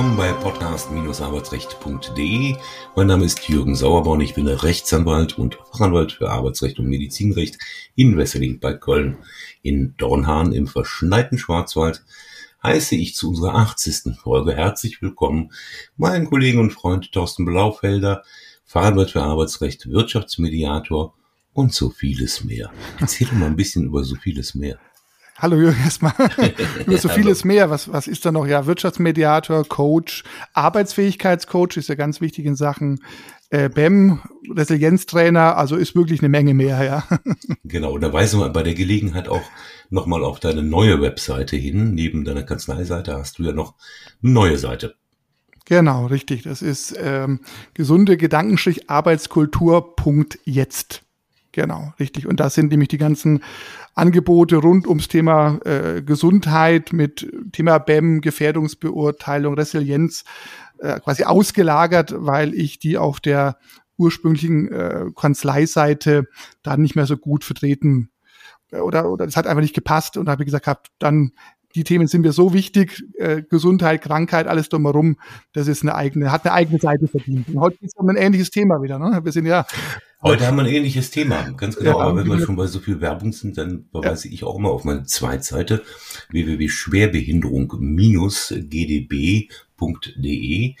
willkommen bei podcast-arbeitsrecht.de. Mein Name ist Jürgen Sauerborn. Ich bin Rechtsanwalt und Fachanwalt für Arbeitsrecht und Medizinrecht in Wesseling bei Köln. In Dornhahn im verschneiten Schwarzwald heiße ich zu unserer 80. Folge herzlich willkommen meinen Kollegen und Freund Thorsten Blaufelder, Fachanwalt für Arbeitsrecht, Wirtschaftsmediator und so vieles mehr. Erzähl doch mal ein bisschen über so vieles mehr. Hallo Jürgen, erstmal über so vieles mehr. Was, was ist da noch? Ja, Wirtschaftsmediator, Coach, Arbeitsfähigkeitscoach ist ja ganz wichtig in Sachen äh, BEM, Resilienztrainer, also ist wirklich eine Menge mehr, ja. Genau, da weisen wir bei der Gelegenheit auch nochmal auf deine neue Webseite hin. Neben deiner Kanzleiseite hast du ja noch eine neue Seite. Genau, richtig. Das ist ähm, gesunde Gedankenstrich Arbeitskultur.jetzt. Genau, richtig. Und das sind nämlich die ganzen Angebote rund ums Thema äh, Gesundheit mit Thema BEM, Gefährdungsbeurteilung, Resilienz äh, quasi ausgelagert, weil ich die auf der ursprünglichen äh, Kanzleiseite da nicht mehr so gut vertreten äh, oder oder das hat einfach nicht gepasst und da habe gesagt, hab, dann die Themen sind mir so wichtig, äh, Gesundheit, Krankheit, alles drumherum, das ist eine eigene, hat eine eigene Seite verdient. Und heute ist es um ein ähnliches Thema wieder. Ne? Wir sind ja Heute haben wir ein ähnliches Thema, ganz genau. Ja, Aber wenn wir schon bei so viel Werbung sind, dann verweise ja. ich auch immer auf meine Zweitseite www.schwerbehinderung-gdb.de.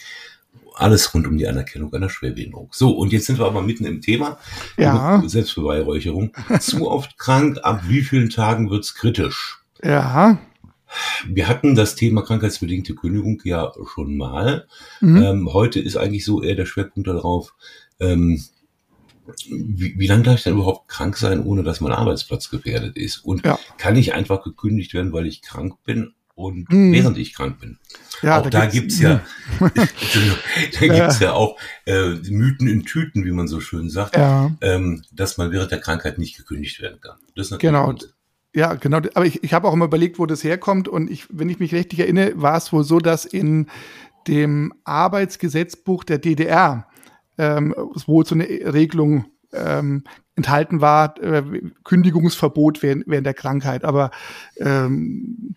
Alles rund um die Anerkennung einer Schwerbehinderung. So, und jetzt sind wir aber mitten im Thema. Ja. Selbstbeweihräucherung. Zu oft krank, ab wie vielen Tagen wird's kritisch? Ja. Wir hatten das Thema krankheitsbedingte Kündigung ja schon mal. Mhm. Ähm, heute ist eigentlich so eher der Schwerpunkt darauf, ähm, wie, wie lange darf ich denn überhaupt krank sein, ohne dass mein Arbeitsplatz gefährdet ist? Und ja. kann ich einfach gekündigt werden, weil ich krank bin und mhm. während ich krank bin? Ja, auch da, da gibt's, gibt's ja, da gibt's ja. auch äh, Mythen in Tüten, wie man so schön sagt, ja. ähm, dass man während der Krankheit nicht gekündigt werden kann. Das ist natürlich genau. Ja, genau. Aber ich, ich habe auch immer überlegt, wo das herkommt. Und ich, wenn ich mich richtig erinnere, war es wohl so, dass in dem Arbeitsgesetzbuch der DDR ähm, wo so eine Regelung ähm, enthalten war, äh, Kündigungsverbot während, während der Krankheit. Aber ähm,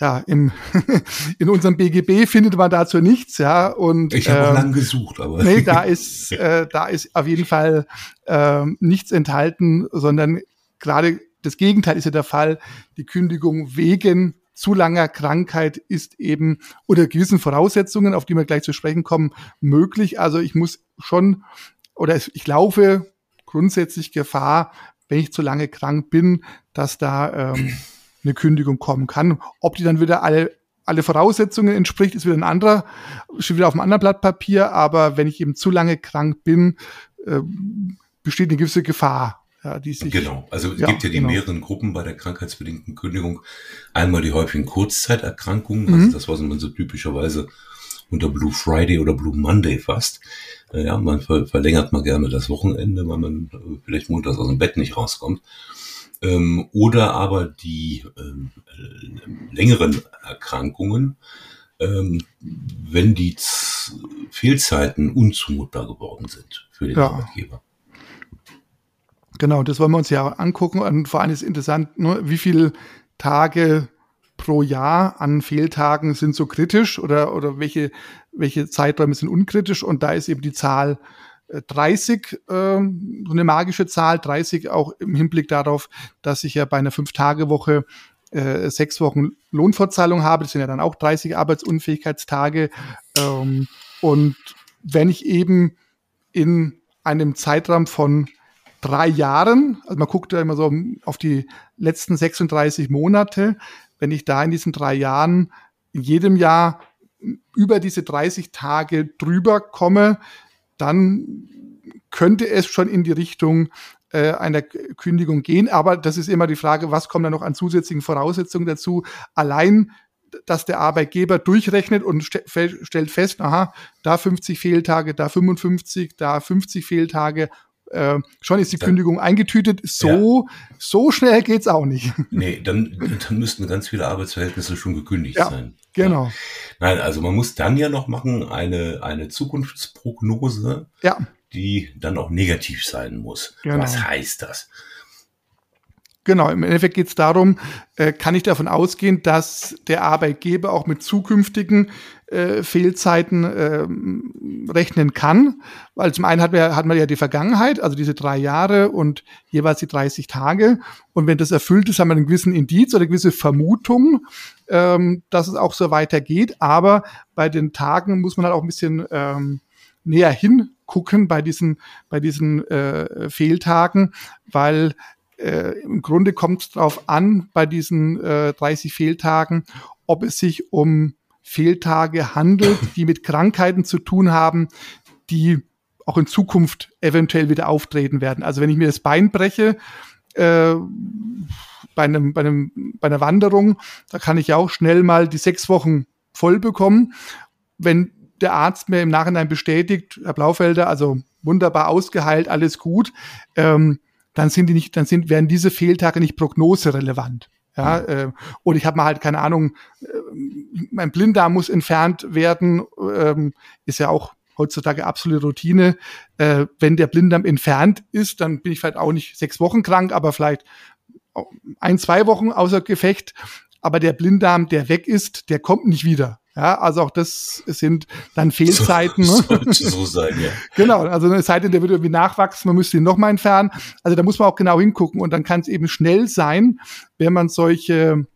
ja, im, in unserem BGB findet man dazu nichts, ja. Und ich habe ähm, lange gesucht, aber nee, da ist äh, da ist auf jeden Fall ähm, nichts enthalten, sondern gerade das Gegenteil ist ja der Fall. Die Kündigung wegen zu langer Krankheit ist eben oder gewissen Voraussetzungen, auf die wir gleich zu sprechen kommen, möglich. Also ich muss schon oder ich laufe grundsätzlich Gefahr, wenn ich zu lange krank bin, dass da ähm, eine Kündigung kommen kann. Ob die dann wieder alle alle Voraussetzungen entspricht, ist wieder ein anderer, steht wieder auf einem anderen Blatt Papier, aber wenn ich eben zu lange krank bin, äh, besteht eine gewisse Gefahr. Ja, die sich, genau, also es ja, gibt ja die genau. mehreren Gruppen bei der krankheitsbedingten Kündigung. Einmal die häufigen Kurzzeiterkrankungen, mhm. also das, was man so typischerweise unter Blue Friday oder Blue Monday fasst. Ja, man ver verlängert mal gerne das Wochenende, weil man äh, vielleicht montags aus dem Bett nicht rauskommt. Ähm, oder aber die ähm, äh, längeren Erkrankungen, ähm, wenn die Z Fehlzeiten unzumutbar geworden sind für den ja. Arbeitgeber. Genau, das wollen wir uns ja angucken. Und vor allem ist interessant, ne, wie viele Tage pro Jahr an Fehltagen sind so kritisch oder, oder welche, welche Zeiträume sind unkritisch. Und da ist eben die Zahl 30 äh, so eine magische Zahl, 30 auch im Hinblick darauf, dass ich ja bei einer Fünf-Tage-Woche äh, sechs Wochen Lohnfortzahlung habe. Das sind ja dann auch 30 Arbeitsunfähigkeitstage. Ähm, und wenn ich eben in einem Zeitraum von drei Jahren, also man guckt ja immer so auf die letzten 36 Monate, wenn ich da in diesen drei Jahren in jedem Jahr über diese 30 Tage drüber komme, dann könnte es schon in die Richtung äh, einer Kündigung gehen. Aber das ist immer die Frage, was kommt da noch an zusätzlichen Voraussetzungen dazu? Allein dass der Arbeitgeber durchrechnet und st stellt fest, aha, da 50 Fehltage, da 55, da 50 Fehltage äh, schon ist die dann, Kündigung eingetütet. So, ja. so schnell geht's auch nicht. Nee, dann, dann müssten ganz viele Arbeitsverhältnisse schon gekündigt ja, sein. Genau. Ja. Nein, also man muss dann ja noch machen eine, eine Zukunftsprognose, ja. die dann auch negativ sein muss. Genau. Was heißt das? Genau, im Endeffekt geht es darum, äh, kann ich davon ausgehen, dass der Arbeitgeber auch mit zukünftigen äh, Fehlzeiten äh, rechnen kann. Weil zum einen hat man, hat man ja die Vergangenheit, also diese drei Jahre und jeweils die 30 Tage. Und wenn das erfüllt ist, haben wir einen gewissen Indiz oder eine gewisse Vermutung, ähm, dass es auch so weitergeht. Aber bei den Tagen muss man halt auch ein bisschen ähm, näher hingucken bei diesen, bei diesen äh, Fehltagen, weil äh, im Grunde kommt es darauf an, bei diesen äh, 30 Fehltagen, ob es sich um Fehltage handelt, die mit Krankheiten zu tun haben, die auch in Zukunft eventuell wieder auftreten werden. Also wenn ich mir das Bein breche, äh, bei, einem, bei, einem, bei einer Wanderung, da kann ich ja auch schnell mal die sechs Wochen voll bekommen. Wenn der Arzt mir im Nachhinein bestätigt, Herr Blaufelder, also wunderbar ausgeheilt, alles gut, ähm, dann sind die nicht, dann sind, werden diese Fehltage nicht prognoserelevant. Ja, äh, oder ich habe mal halt keine Ahnung, äh, mein Blinddarm muss entfernt werden, ähm, ist ja auch heutzutage absolute Routine. Äh, wenn der Blinddarm entfernt ist, dann bin ich vielleicht auch nicht sechs Wochen krank, aber vielleicht ein, zwei Wochen außer Gefecht. Aber der Blinddarm, der weg ist, der kommt nicht wieder. Ja, also auch das sind dann Fehlzeiten. So, ne? Sollte so sein, ja. genau, also eine Seite, der wird irgendwie nachwachsen, man müsste ihn nochmal entfernen. Also da muss man auch genau hingucken und dann kann es eben schnell sein, wenn man solche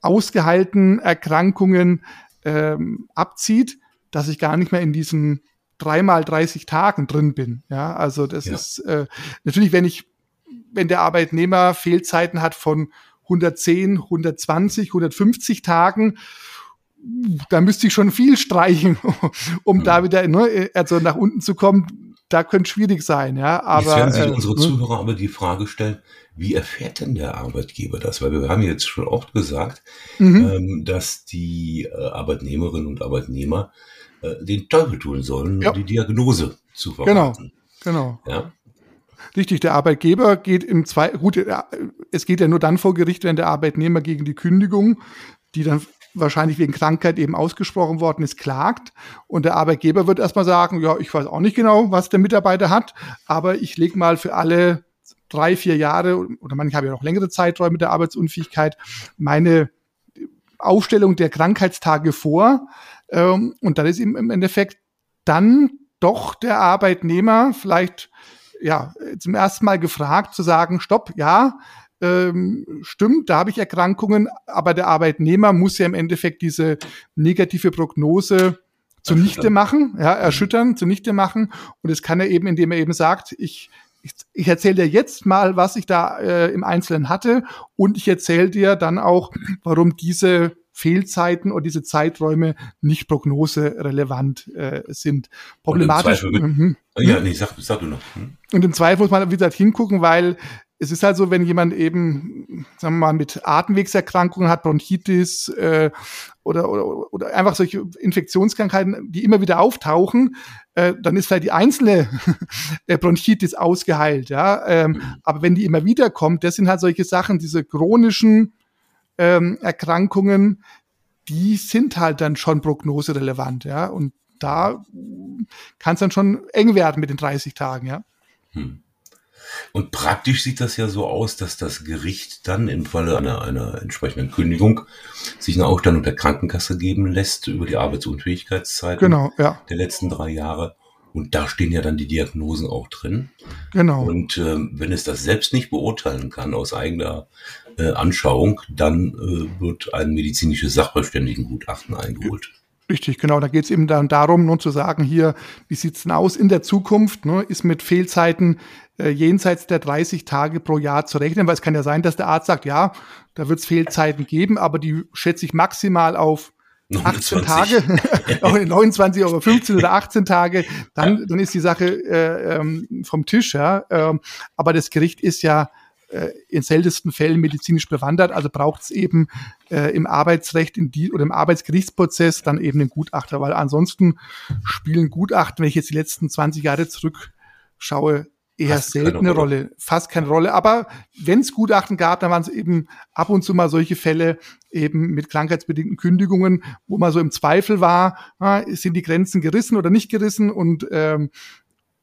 ausgehaltenen Erkrankungen ähm, abzieht, dass ich gar nicht mehr in diesen dreimal 30 Tagen drin bin. Ja, also das ja. ist äh, natürlich, wenn ich, wenn der Arbeitnehmer Fehlzeiten hat von 110, 120, 150 Tagen, da müsste ich schon viel streichen, um mhm. da wieder ne, also nach unten zu kommen. Da könnte schwierig sein, ja. Aber Jetzt werden sich äh, unsere ne? Zuhörer aber die Frage stellen: Wie erfährt denn der Arbeitgeber das? Weil wir haben jetzt schon oft gesagt, mhm. ähm, dass die äh, Arbeitnehmerinnen und Arbeitnehmer äh, den Teufel tun sollen, ja. um die Diagnose zu verraten. Genau, genau. Ja? Richtig, der Arbeitgeber geht im zwei, gut, es geht ja nur dann vor Gericht, wenn der Arbeitnehmer gegen die Kündigung, die dann wahrscheinlich wegen Krankheit eben ausgesprochen worden ist, klagt. Und der Arbeitgeber wird erstmal sagen, ja, ich weiß auch nicht genau, was der Mitarbeiter hat, aber ich lege mal für alle drei, vier Jahre oder manche haben ja noch längere Zeiträume der Arbeitsunfähigkeit meine Aufstellung der Krankheitstage vor. Ähm, und dann ist ihm im Endeffekt dann doch der Arbeitnehmer vielleicht ja zum ersten Mal gefragt zu sagen, stopp, ja, ähm, stimmt, da habe ich Erkrankungen, aber der Arbeitnehmer muss ja im Endeffekt diese negative Prognose zunichte machen, ja, erschüttern, zunichte machen. Und das kann er eben, indem er eben sagt, ich, ich, ich erzähle dir jetzt mal, was ich da äh, im Einzelnen hatte und ich erzähle dir dann auch, warum diese Fehlzeiten oder diese Zeiträume nicht prognoserelevant äh, sind. Problematisch. Und im mhm. Ja, nee, sag, sag du noch. Hm? Und im Zweifel muss man, wie gesagt, hingucken, weil es ist halt so, wenn jemand eben, sagen wir mal, mit Atemwegserkrankungen hat, Bronchitis äh, oder, oder, oder einfach solche Infektionskrankheiten, die immer wieder auftauchen, äh, dann ist vielleicht die einzelne Bronchitis ausgeheilt, ja. Ähm, mhm. aber wenn die immer wieder kommt, das sind halt solche Sachen, diese chronischen ähm, Erkrankungen, die sind halt dann schon prognoserelevant, ja. Und da kann es dann schon eng werden mit den 30 Tagen, ja. Hm. Und praktisch sieht das ja so aus, dass das Gericht dann im Falle einer, einer entsprechenden Kündigung sich eine Ausstellung der Krankenkasse geben lässt über die Arbeitsunfähigkeitszeit genau, ja. der letzten drei Jahre. Und da stehen ja dann die Diagnosen auch drin. Genau. Und ähm, wenn es das selbst nicht beurteilen kann aus eigener äh, Anschauung, dann äh, wird ein medizinisches Sachverständigengutachten eingeholt. Richtig, genau. Da geht es eben dann darum, nur zu sagen, hier, wie sieht's denn aus in der Zukunft? Ne? Ist mit Fehlzeiten äh, jenseits der 30 Tage pro Jahr zu rechnen? Weil es kann ja sein, dass der Arzt sagt, ja, da wird es Fehlzeiten geben, aber die schätze ich maximal auf 18 Tage, auch 29 oder 15 oder 18 Tage, dann, dann ist die Sache äh, ähm, vom Tisch, ja. Ähm, aber das Gericht ist ja äh, in seltensten Fällen medizinisch bewandert, also braucht es eben äh, im Arbeitsrecht in die, oder im Arbeitsgerichtsprozess dann eben den Gutachter, weil ansonsten spielen Gutachten, wenn ich jetzt die letzten 20 Jahre zurückschaue, eher fast seltene Rolle. Rolle, fast keine Rolle. Aber wenn es Gutachten gab, dann waren es eben ab und zu mal solche Fälle eben mit krankheitsbedingten Kündigungen, wo man so im Zweifel war, ah, sind die Grenzen gerissen oder nicht gerissen und ähm,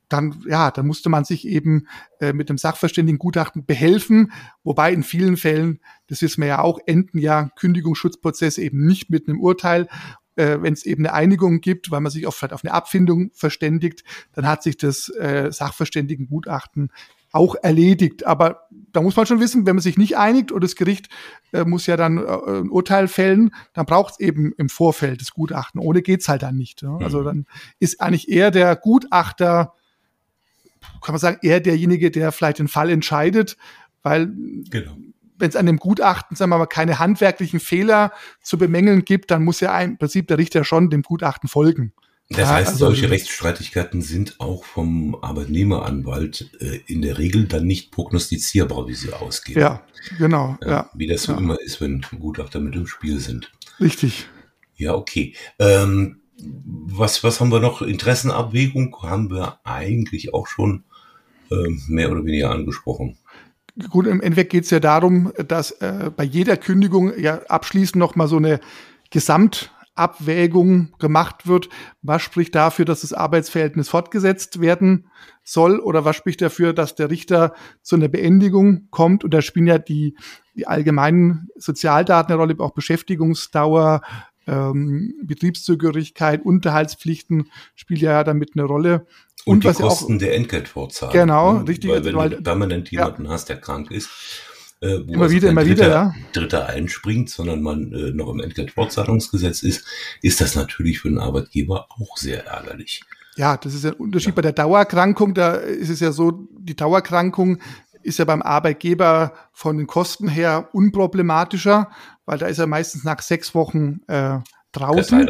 dann, ja, dann musste man sich eben äh, mit dem Sachverständigengutachten behelfen, wobei in vielen Fällen, das wissen wir ja auch, enden ja Kündigungsschutzprozesse eben nicht mit einem Urteil. Äh, Wenn es eben eine Einigung gibt, weil man sich auf, vielleicht auf eine Abfindung verständigt, dann hat sich das äh, Sachverständigengutachten auch erledigt. Aber da muss man schon wissen, wenn man sich nicht einigt und das Gericht äh, muss ja dann äh, ein Urteil fällen, dann braucht es eben im Vorfeld das Gutachten. Ohne geht's halt dann nicht. Ja? Also mhm. dann ist eigentlich eher der Gutachter, kann man sagen, eher derjenige, der vielleicht den Fall entscheidet, weil genau. wenn es an dem Gutachten, sagen wir mal, keine handwerklichen Fehler zu bemängeln gibt, dann muss ja im Prinzip der Richter schon dem Gutachten folgen. Das heißt, also, solche Rechtsstreitigkeiten sind auch vom Arbeitnehmeranwalt äh, in der Regel dann nicht prognostizierbar, wie sie ausgehen. Ja, genau. Ja, ja wie das so ja. immer ist, wenn Gutachter mit im Spiel sind. Richtig. Ja, okay. Ähm, was, was haben wir noch? Interessenabwägung haben wir eigentlich auch schon äh, mehr oder weniger angesprochen. Gut, im Endeffekt geht es ja darum, dass äh, bei jeder Kündigung ja abschließend noch mal so eine Gesamt Abwägung gemacht wird, was spricht dafür, dass das Arbeitsverhältnis fortgesetzt werden soll oder was spricht dafür, dass der Richter zu einer Beendigung kommt. Und da spielen ja die, die allgemeinen Sozialdaten eine Rolle, auch Beschäftigungsdauer, ähm, Betriebszugehörigkeit, Unterhaltspflichten spielt ja damit eine Rolle. Und, und die Kosten auch, der Entgeltfortzahlung. Genau, ne? richtig. Weil wenn weil, du permanent jemanden ja. hast, der krank ist, äh, immer also wieder, immer Dritter, wieder, ja. Dritter einspringt, sondern man äh, noch im Entgeltfortzahlungsgesetz ist, ist das natürlich für den Arbeitgeber auch sehr ärgerlich. Ja, das ist ein Unterschied ja. bei der Dauerkrankung. Da ist es ja so, die Dauerkrankung ist ja beim Arbeitgeber von den Kosten her unproblematischer, weil da ist er meistens nach sechs Wochen äh, draußen.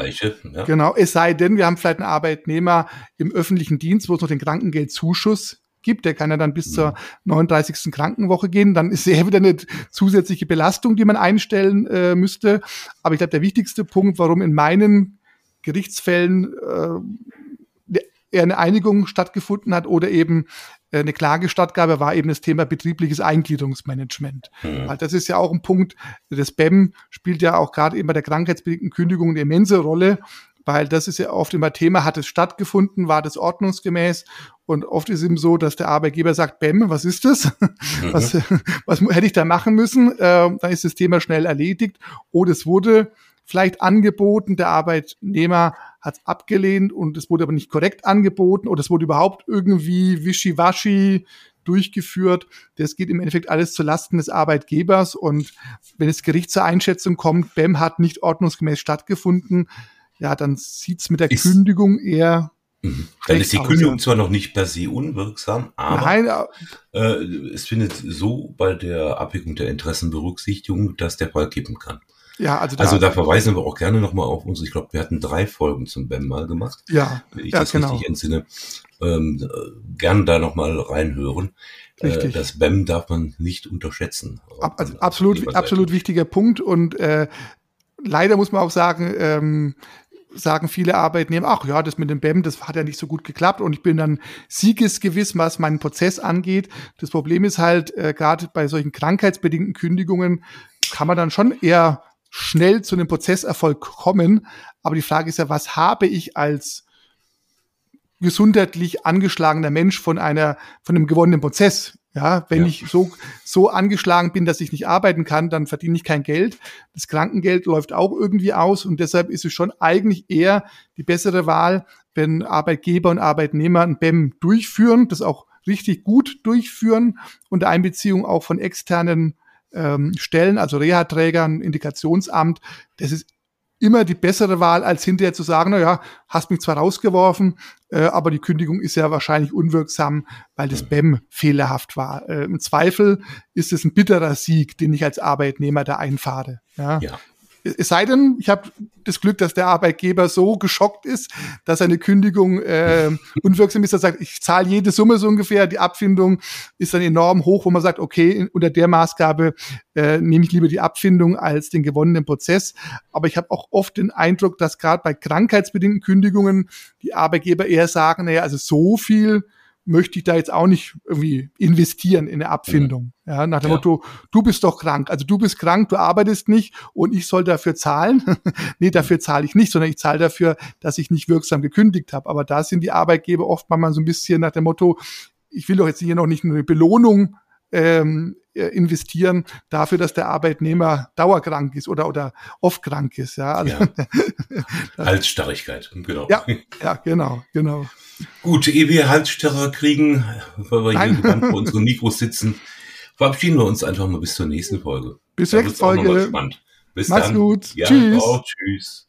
Ja. Genau, es sei denn, wir haben vielleicht einen Arbeitnehmer im öffentlichen Dienst, wo es noch den Krankengeldzuschuss gibt. Der kann ja dann bis zur 39. Mhm. Krankenwoche gehen. Dann ist er wieder eine zusätzliche Belastung, die man einstellen äh, müsste. Aber ich glaube, der wichtigste Punkt, warum in meinen Gerichtsfällen äh, eher eine Einigung stattgefunden hat oder eben äh, eine Klagestattgabe war eben das Thema betriebliches Eingliederungsmanagement. Mhm. Weil das ist ja auch ein Punkt, das BEM spielt ja auch gerade eben bei der krankheitsbedingten Kündigung eine immense Rolle, weil das ist ja oft immer Thema, hat es stattgefunden, war das ordnungsgemäß und oft ist eben so, dass der Arbeitgeber sagt, Bäm, was ist das? Mhm. Was, was hätte ich da machen müssen? Äh, dann ist das Thema schnell erledigt. Oder es wurde vielleicht angeboten, der Arbeitnehmer hat es abgelehnt und es wurde aber nicht korrekt angeboten oder es wurde überhaupt irgendwie wischiwaschi durchgeführt. Das geht im Endeffekt alles zu Lasten des Arbeitgebers und wenn das Gericht zur Einschätzung kommt, BEM hat nicht ordnungsgemäß stattgefunden, ja, dann sieht's mit der ist, Kündigung eher. Mhm. Dann ist die Kündigung aus, zwar noch nicht per se unwirksam, aber Nein, äh, es findet so bei der Abwägung der Interessenberücksichtigung, dass der Fall kippen kann. Ja, also da, also da verweisen wir auch gerne nochmal auf uns. Ich glaube, wir hatten drei Folgen zum BEM mal gemacht. Ja, wenn ich ja, das genau. richtig entsinne. Ähm, gerne da nochmal reinhören. Äh, richtig. Äh, das BEM darf man nicht unterschätzen. Ab, also absolut, absolut wichtiger Punkt. Und äh, leider muss man auch sagen, ähm, sagen viele Arbeitnehmer, ach ja, das mit dem BEM, das hat ja nicht so gut geklappt und ich bin dann siegesgewiss, was meinen Prozess angeht. Das Problem ist halt, äh, gerade bei solchen krankheitsbedingten Kündigungen kann man dann schon eher schnell zu einem Prozesserfolg kommen. Aber die Frage ist ja, was habe ich als gesundheitlich angeschlagener Mensch von einer, von einem gewonnenen Prozess? Ja, wenn ja. ich so, so angeschlagen bin, dass ich nicht arbeiten kann, dann verdiene ich kein Geld. Das Krankengeld läuft auch irgendwie aus und deshalb ist es schon eigentlich eher die bessere Wahl, wenn Arbeitgeber und Arbeitnehmer ein BEM durchführen, das auch richtig gut durchführen unter Einbeziehung auch von externen ähm, Stellen, also Reha-Trägern, Indikationsamt. Das ist immer die bessere Wahl, als hinterher zu sagen, na ja, hast mich zwar rausgeworfen, äh, aber die Kündigung ist ja wahrscheinlich unwirksam, weil das BEM fehlerhaft war. Äh, Im Zweifel ist es ein bitterer Sieg, den ich als Arbeitnehmer da einfahre. Ja. ja. Es sei denn, ich habe das Glück, dass der Arbeitgeber so geschockt ist, dass eine Kündigung äh, unwirksam ist, dass er sagt, ich zahle jede Summe so ungefähr, die Abfindung ist dann enorm hoch, wo man sagt, okay, unter der Maßgabe äh, nehme ich lieber die Abfindung als den gewonnenen Prozess. Aber ich habe auch oft den Eindruck, dass gerade bei krankheitsbedingten Kündigungen die Arbeitgeber eher sagen, naja, also so viel möchte ich da jetzt auch nicht irgendwie investieren in eine Abfindung. Mhm. Ja, nach dem ja. Motto, du bist doch krank. Also du bist krank, du arbeitest nicht und ich soll dafür zahlen. nee, dafür zahle ich nicht, sondern ich zahle dafür, dass ich nicht wirksam gekündigt habe. Aber da sind die Arbeitgeber oft mal so ein bisschen nach dem Motto, ich will doch jetzt hier noch nicht nur eine Belohnung ähm, äh, investieren dafür, dass der Arbeitnehmer dauerkrank ist oder, oder oft krank ist. Ja, also, ja. Halsstarrigkeit, genau. Ja, ja, genau, genau. Gut, ehe wir Halsstarrer kriegen, weil wir Nein. hier gebannt vor unseren Mikros sitzen, verabschieden wir uns einfach mal bis zur nächsten Folge. Bis zur nächsten Folge. Bis Mach's dann. gut. Ja, tschüss. Auch, tschüss.